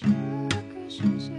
这个世界